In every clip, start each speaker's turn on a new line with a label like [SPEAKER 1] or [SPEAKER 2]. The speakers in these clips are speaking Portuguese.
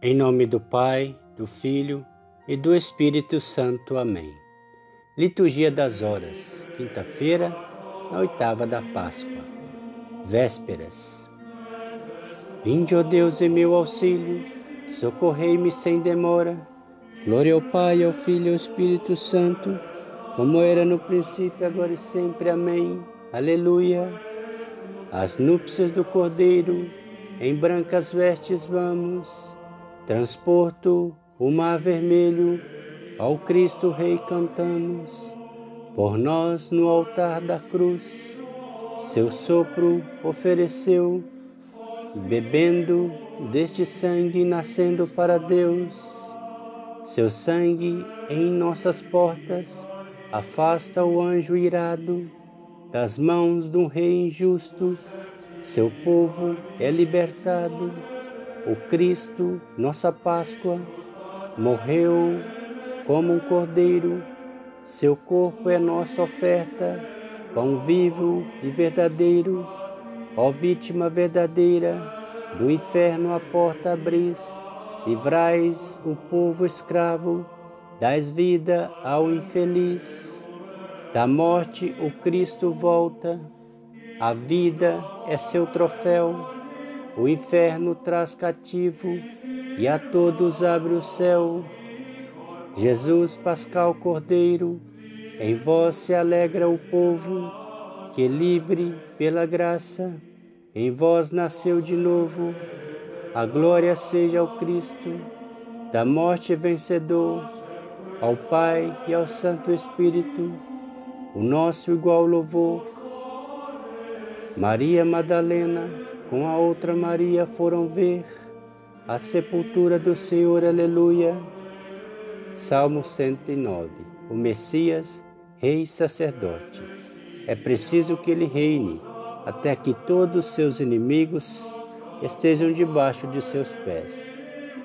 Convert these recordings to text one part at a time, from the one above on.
[SPEAKER 1] Em nome do Pai, do Filho e do Espírito Santo. Amém. Liturgia das Horas, quinta-feira, na oitava da Páscoa. Vésperas. Vinde, ó Deus, em meu auxílio, socorrei-me sem demora. Glória ao Pai, ao Filho e ao Espírito Santo, como era no princípio, agora e sempre. Amém. Aleluia. As núpcias do Cordeiro, em brancas vestes vamos Transporto o mar vermelho, ao Cristo Rei cantamos, por nós no altar da cruz, seu sopro ofereceu, bebendo deste sangue nascendo para Deus. Seu sangue em nossas portas afasta o anjo irado das mãos de um rei injusto, seu povo é libertado o Cristo, nossa Páscoa, morreu como um cordeiro, seu corpo é nossa oferta, pão vivo e verdadeiro, ó vítima verdadeira, do inferno a porta abris, livrais o povo escravo, dais vida ao infeliz. Da morte o Cristo volta, a vida é seu troféu o inferno traz cativo e a todos abre o céu. Jesus Pascal Cordeiro, em vós se alegra o povo, que livre pela graça, em vós nasceu de novo. A glória seja ao Cristo, da morte vencedor, ao Pai e ao Santo Espírito, o nosso igual louvor. Maria Madalena, com a outra Maria foram ver a sepultura do Senhor, aleluia. Salmo 109. O Messias, Rei Sacerdote. É preciso que ele reine até que todos os seus inimigos estejam debaixo de seus pés.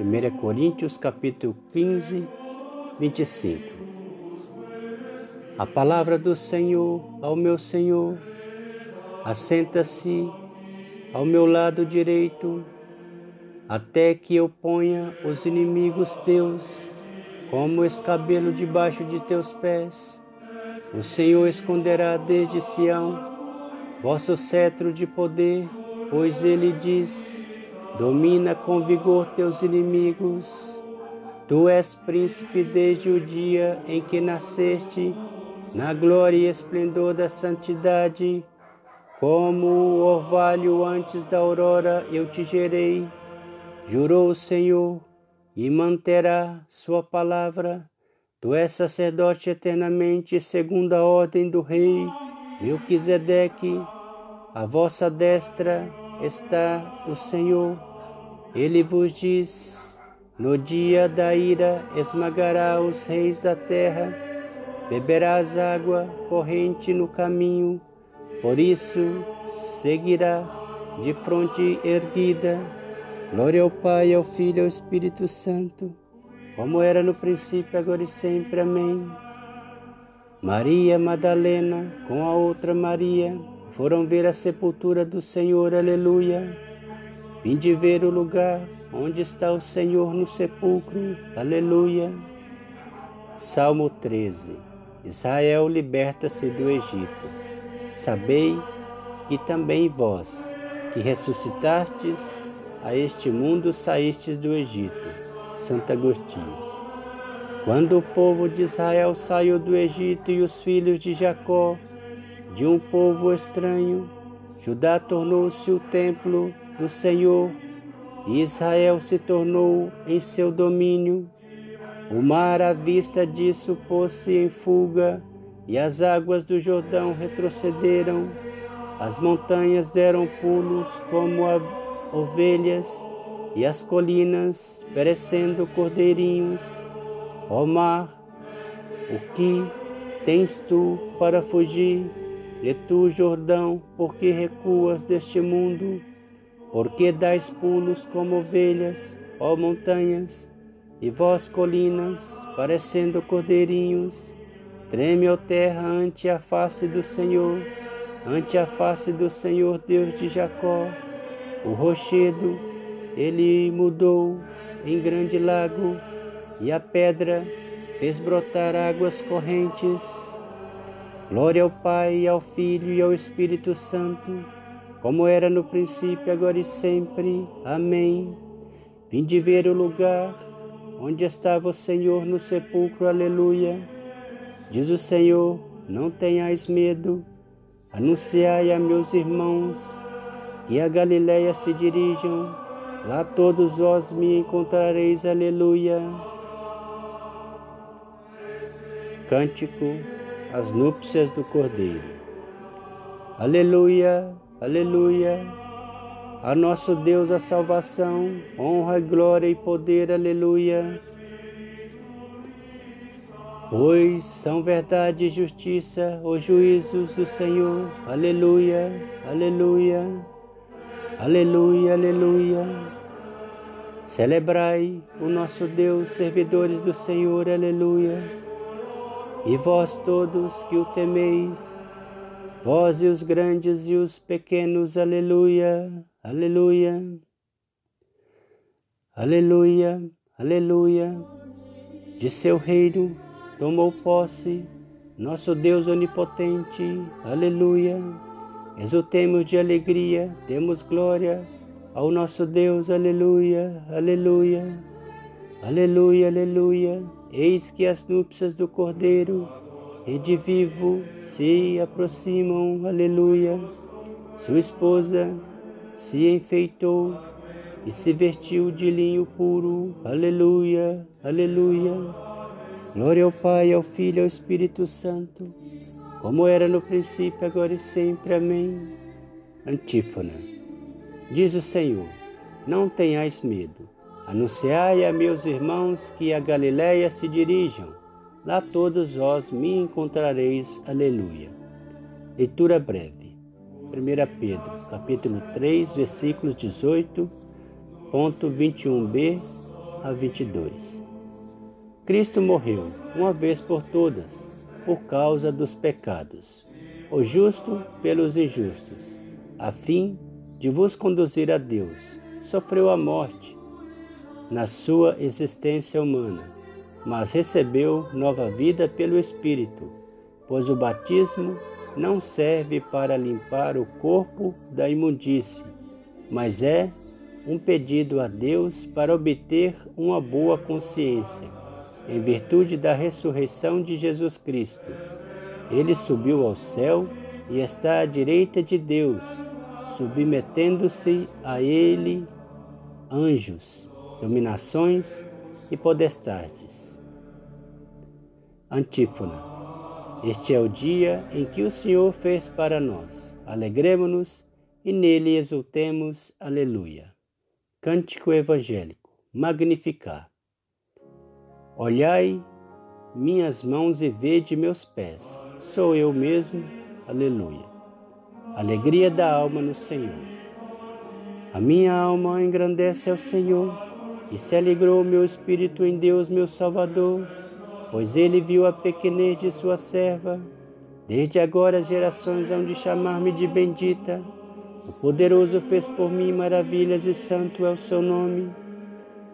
[SPEAKER 1] 1 Coríntios capítulo 15, 25. A palavra do Senhor ao meu Senhor assenta-se ao meu lado direito, até que eu ponha os inimigos teus como escabelo debaixo de teus pés. O Senhor esconderá desde Sião vosso cetro de poder, pois ele diz: domina com vigor teus inimigos. Tu és príncipe desde o dia em que nasceste, na glória e esplendor da santidade como o orvalho antes da aurora eu te gerei, jurou o Senhor, e manterá sua palavra. Tu és sacerdote eternamente, segundo a ordem do rei Melquisedeque. A vossa destra está o Senhor. Ele vos diz: No dia da ira esmagará os reis da terra, beberás água corrente no caminho por isso seguirá de fronte erguida. Glória ao Pai, ao Filho e ao Espírito Santo, como era no princípio, agora e sempre. Amém. Maria Madalena, com a outra Maria, foram ver a sepultura do Senhor. Aleluia. Vinde ver o lugar onde está o Senhor no sepulcro. Aleluia. Salmo 13. Israel liberta-se do Egito. Sabei que também vós, que ressuscitastes a este mundo, saístes do Egito. Santo Agostinho. Quando o povo de Israel saiu do Egito e os filhos de Jacó, de um povo estranho, Judá tornou-se o templo do Senhor e Israel se tornou em seu domínio. O mar à vista disso pôs-se em fuga e as águas do Jordão retrocederam, as montanhas deram pulos como ovelhas, e as colinas perecendo cordeirinhos. Ó mar, o que tens tu para fugir? E tu, Jordão, por que recuas deste mundo? Por que dais pulos como ovelhas, ó montanhas, e vós, colinas, parecendo cordeirinhos? Treme, ó terra, ante a face do Senhor, ante a face do Senhor Deus de Jacó. O rochedo ele mudou em grande lago, e a pedra fez brotar águas correntes. Glória ao Pai, ao Filho e ao Espírito Santo, como era no princípio, agora e sempre. Amém. Vinde ver o lugar onde estava o Senhor no sepulcro. Aleluia. Diz o Senhor: Não tenhais medo. Anunciai a meus irmãos que a Galiléia se dirijam. Lá todos vós me encontrareis. Aleluia. Cântico As núpcias do Cordeiro. Aleluia, aleluia. A nosso Deus a salvação, honra, glória e poder. Aleluia. Pois são verdade e justiça os juízos do Senhor. Aleluia, aleluia, aleluia, aleluia. Celebrai o nosso Deus, servidores do Senhor. Aleluia. E vós todos que o temeis, vós e os grandes e os pequenos, aleluia, aleluia, aleluia, aleluia. De seu reino tomou posse nosso Deus onipotente, aleluia. Exultemos de alegria, demos glória ao nosso Deus, aleluia, aleluia, aleluia, aleluia. Eis que as núpcias do Cordeiro e de vivo se aproximam, aleluia. Sua esposa se enfeitou e se vestiu de linho puro, aleluia, aleluia. Glória ao Pai, ao Filho e ao Espírito Santo, como era no princípio, agora e sempre. Amém. Antífona. Diz o Senhor: Não tenhais medo. Anunciai a meus irmãos que a Galiléia se dirijam. Lá todos vós me encontrareis. Aleluia. Leitura breve. 1 Pedro, capítulo 3, versículos 18, ponto 21b a 22. Cristo morreu uma vez por todas, por causa dos pecados, o justo pelos injustos, a fim de vos conduzir a Deus. Sofreu a morte na sua existência humana, mas recebeu nova vida pelo Espírito, pois o batismo não serve para limpar o corpo da imundície, mas é um pedido a Deus para obter uma boa consciência, em virtude da ressurreição de Jesus Cristo. Ele subiu ao céu e está à direita de Deus, submetendo-se a ele anjos dominações e podestades. Antífona. Este é o dia em que o Senhor fez para nós. Alegremos-nos e nele exultemos. Aleluia. Cântico evangélico. Magnificar. Olhai minhas mãos e vede meus pés. Sou eu mesmo. Aleluia. Alegria da alma no Senhor. A minha alma engrandece ao Senhor e se alegrou meu espírito em Deus, meu Salvador, pois ele viu a pequenez de sua serva. Desde agora as gerações hão de chamar-me de bendita. O poderoso fez por mim maravilhas e santo é o seu nome.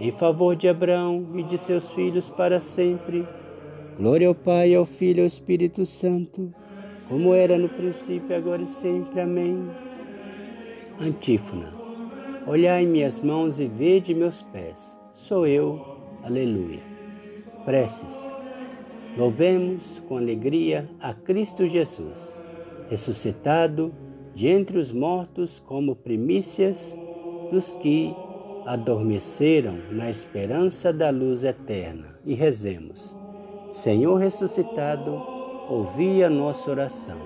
[SPEAKER 1] em favor de Abraão e de seus filhos para sempre. Glória ao Pai, ao Filho e ao Espírito Santo, como era no princípio, agora e sempre. Amém. Antífona. Olhai minhas mãos e vede meus pés. Sou eu. Aleluia. Preces. Louvemos com alegria a Cristo Jesus, ressuscitado de entre os mortos como primícias dos que adormeceram na esperança da luz eterna. E rezemos. Senhor ressuscitado, ouvi a nossa oração.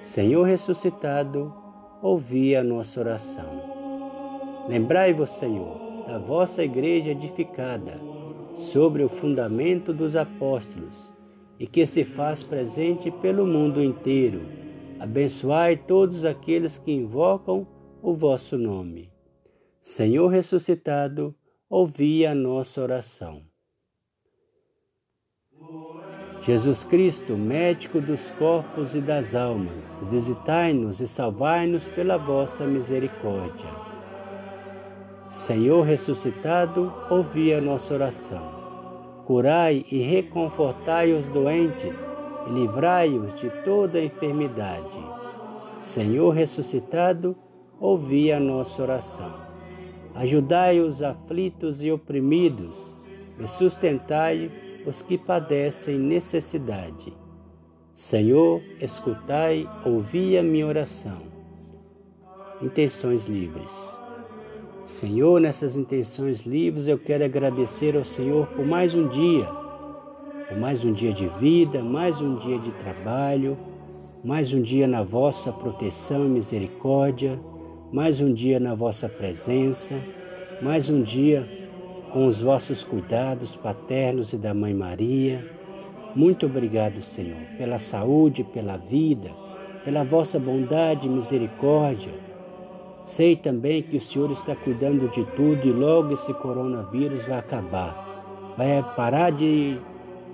[SPEAKER 1] Senhor ressuscitado, ouvi a nossa oração. Lembrai-vos, Senhor, da vossa igreja edificada sobre o fundamento dos apóstolos e que se faz presente pelo mundo inteiro. Abençoai todos aqueles que invocam o vosso nome. Senhor ressuscitado, ouvi a nossa oração. Jesus Cristo, médico dos corpos e das almas, visitai-nos e salvai-nos pela vossa misericórdia. Senhor ressuscitado, ouvi a nossa oração. Curai e reconfortai os doentes e livrai-os de toda enfermidade. Senhor ressuscitado, ouvi a nossa oração. Ajudai os aflitos e oprimidos e sustentai os que padecem necessidade. Senhor, escutai, ouvi a minha oração. Intenções livres. Senhor, nessas intenções livres eu quero agradecer ao Senhor por mais um dia, por mais um dia de vida, mais um dia de trabalho, mais um dia na vossa proteção e misericórdia, mais um dia na vossa presença, mais um dia com os vossos cuidados paternos e da Mãe Maria. Muito obrigado, Senhor, pela saúde, pela vida, pela vossa bondade e misericórdia. Sei também que o Senhor está cuidando de tudo e logo esse coronavírus vai acabar, vai parar de,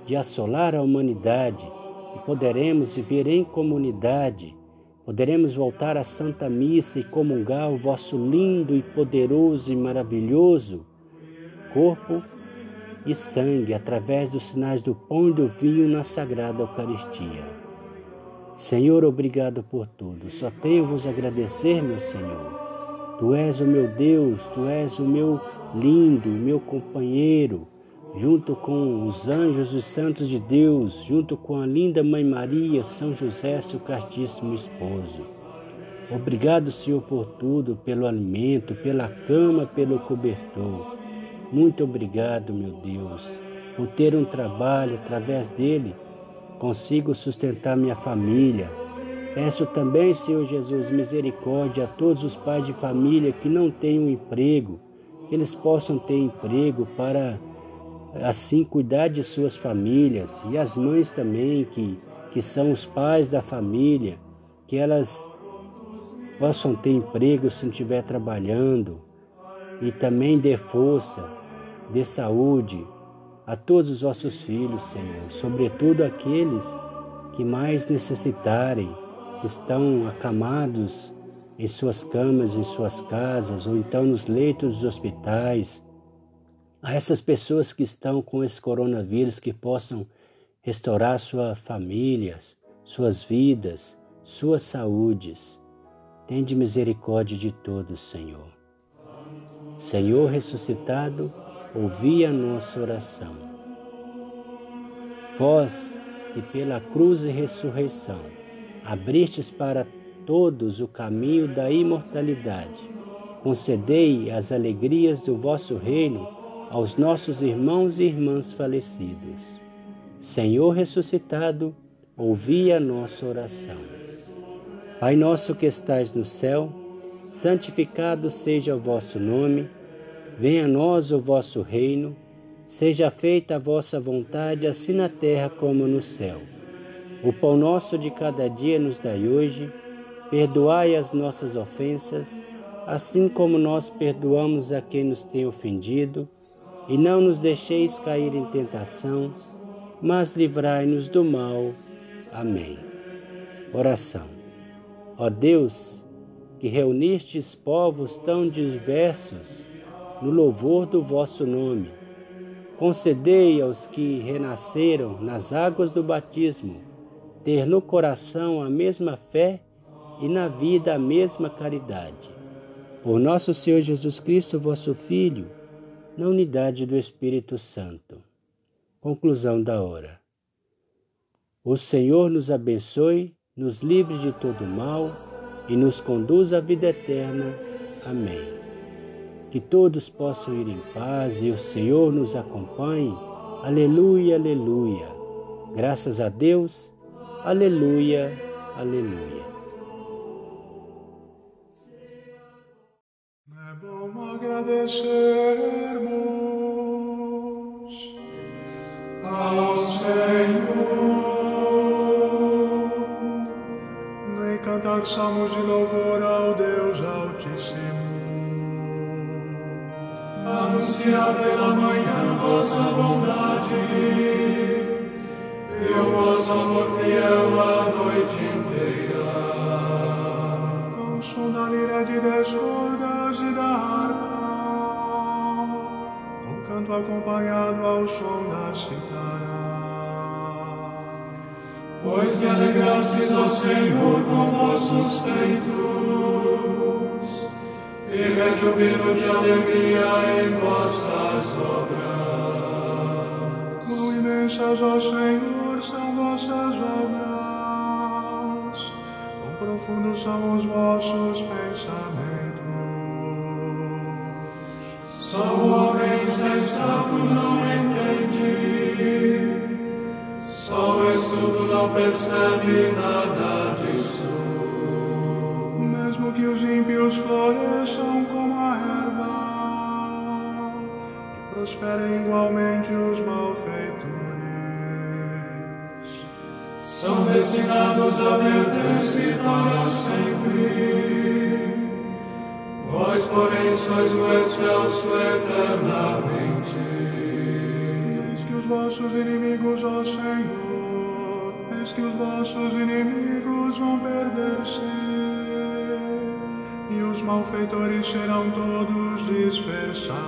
[SPEAKER 1] de assolar a humanidade e poderemos viver em comunidade. Poderemos voltar à Santa Missa e comungar o vosso lindo e poderoso e maravilhoso corpo e sangue através dos sinais do pão e do vinho na sagrada Eucaristia. Senhor, obrigado por tudo. Só tenho vos agradecer, meu Senhor. Tu és o meu Deus, tu és o meu lindo, meu companheiro, junto com os anjos e santos de Deus, junto com a linda Mãe Maria, São José, seu castíssimo esposo. Obrigado, Senhor, por tudo, pelo alimento, pela cama, pelo cobertor. Muito obrigado, meu Deus, por ter um trabalho, através dele consigo sustentar minha família. Peço também, Senhor Jesus, misericórdia a todos os pais de família que não têm um emprego, que eles possam ter emprego para assim cuidar de suas famílias e as mães também que, que são os pais da família, que elas possam ter emprego se não estiver trabalhando e também dê força dê saúde a todos os vossos filhos, Senhor, sobretudo aqueles que mais necessitarem, estão acamados em suas camas, em suas casas, ou então nos leitos dos hospitais. A essas pessoas que estão com esse coronavírus que possam restaurar suas famílias, suas vidas, suas saúdes. Tende misericórdia de todos, Senhor. Senhor ressuscitado, ouvi a nossa oração. Vós, que pela cruz e ressurreição abristes para todos o caminho da imortalidade, concedei as alegrias do vosso reino aos nossos irmãos e irmãs falecidos. Senhor ressuscitado, ouvi a nossa oração. Pai nosso que estais no céu, santificado seja o vosso nome. Venha a nós o vosso reino, seja feita a vossa vontade, assim na terra como no céu. O pão nosso de cada dia nos dai hoje, perdoai as nossas ofensas, assim como nós perdoamos a quem nos tem ofendido, e não nos deixeis cair em tentação, mas livrai-nos do mal. Amém. Oração. Ó Deus, que reunistes povos tão diversos, no louvor do vosso nome. Concedei aos que renasceram nas águas do batismo ter no coração a mesma fé e na vida a mesma caridade. Por nosso Senhor Jesus Cristo, vosso Filho, na unidade do Espírito Santo. Conclusão da hora. O Senhor nos abençoe, nos livre de todo mal e nos conduz à vida eterna. Amém que todos possam ir em paz e o Senhor nos acompanhe. Aleluia, aleluia. Graças a Deus. Aleluia, aleluia.
[SPEAKER 2] Agradecermos ao Senhor. Nem cantar salmos de louvor ao Deus Altíssimo.
[SPEAKER 3] Anunciar pela manhã vossa bondade e o vosso amor fiel a noite inteira.
[SPEAKER 2] Ao som da lira de dez acompanhado ao som da citara.
[SPEAKER 3] Pois te alegrastes ao Senhor com vossos feitos, e rejubilo de alegria em vossas obras.
[SPEAKER 2] Quão imensas, ó Senhor, são vossas obras, quão profundos são os vossos pensamentos.
[SPEAKER 3] São destinados a perder-se para sempre. Porém, sois o excelso eternamente.
[SPEAKER 2] Eis que os vossos inimigos, ó Senhor, eis que os vossos inimigos vão perder-se, e os malfeitores serão todos dispersados.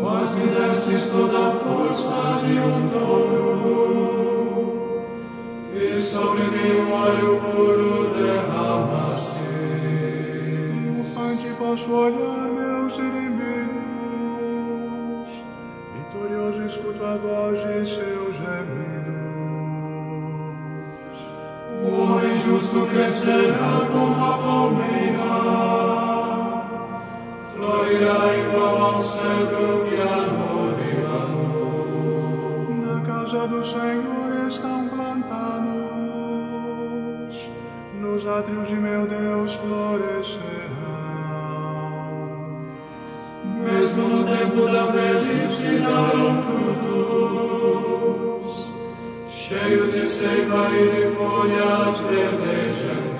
[SPEAKER 3] Vós me destes toda a força de um touro, e sobre mim um óleo puro
[SPEAKER 2] Posso olhar meus inimigos, vitorioso escuto a voz de seus gemidos.
[SPEAKER 3] O homem justo crescerá como a palmeira, florirá igual ao cedro que Líbano.
[SPEAKER 2] Na casa do Senhor estão plantados, nos átrios de meu Deus florescerão.
[SPEAKER 3] Da velhice darão frutos, cheios de seiva e de folhas verdejantes.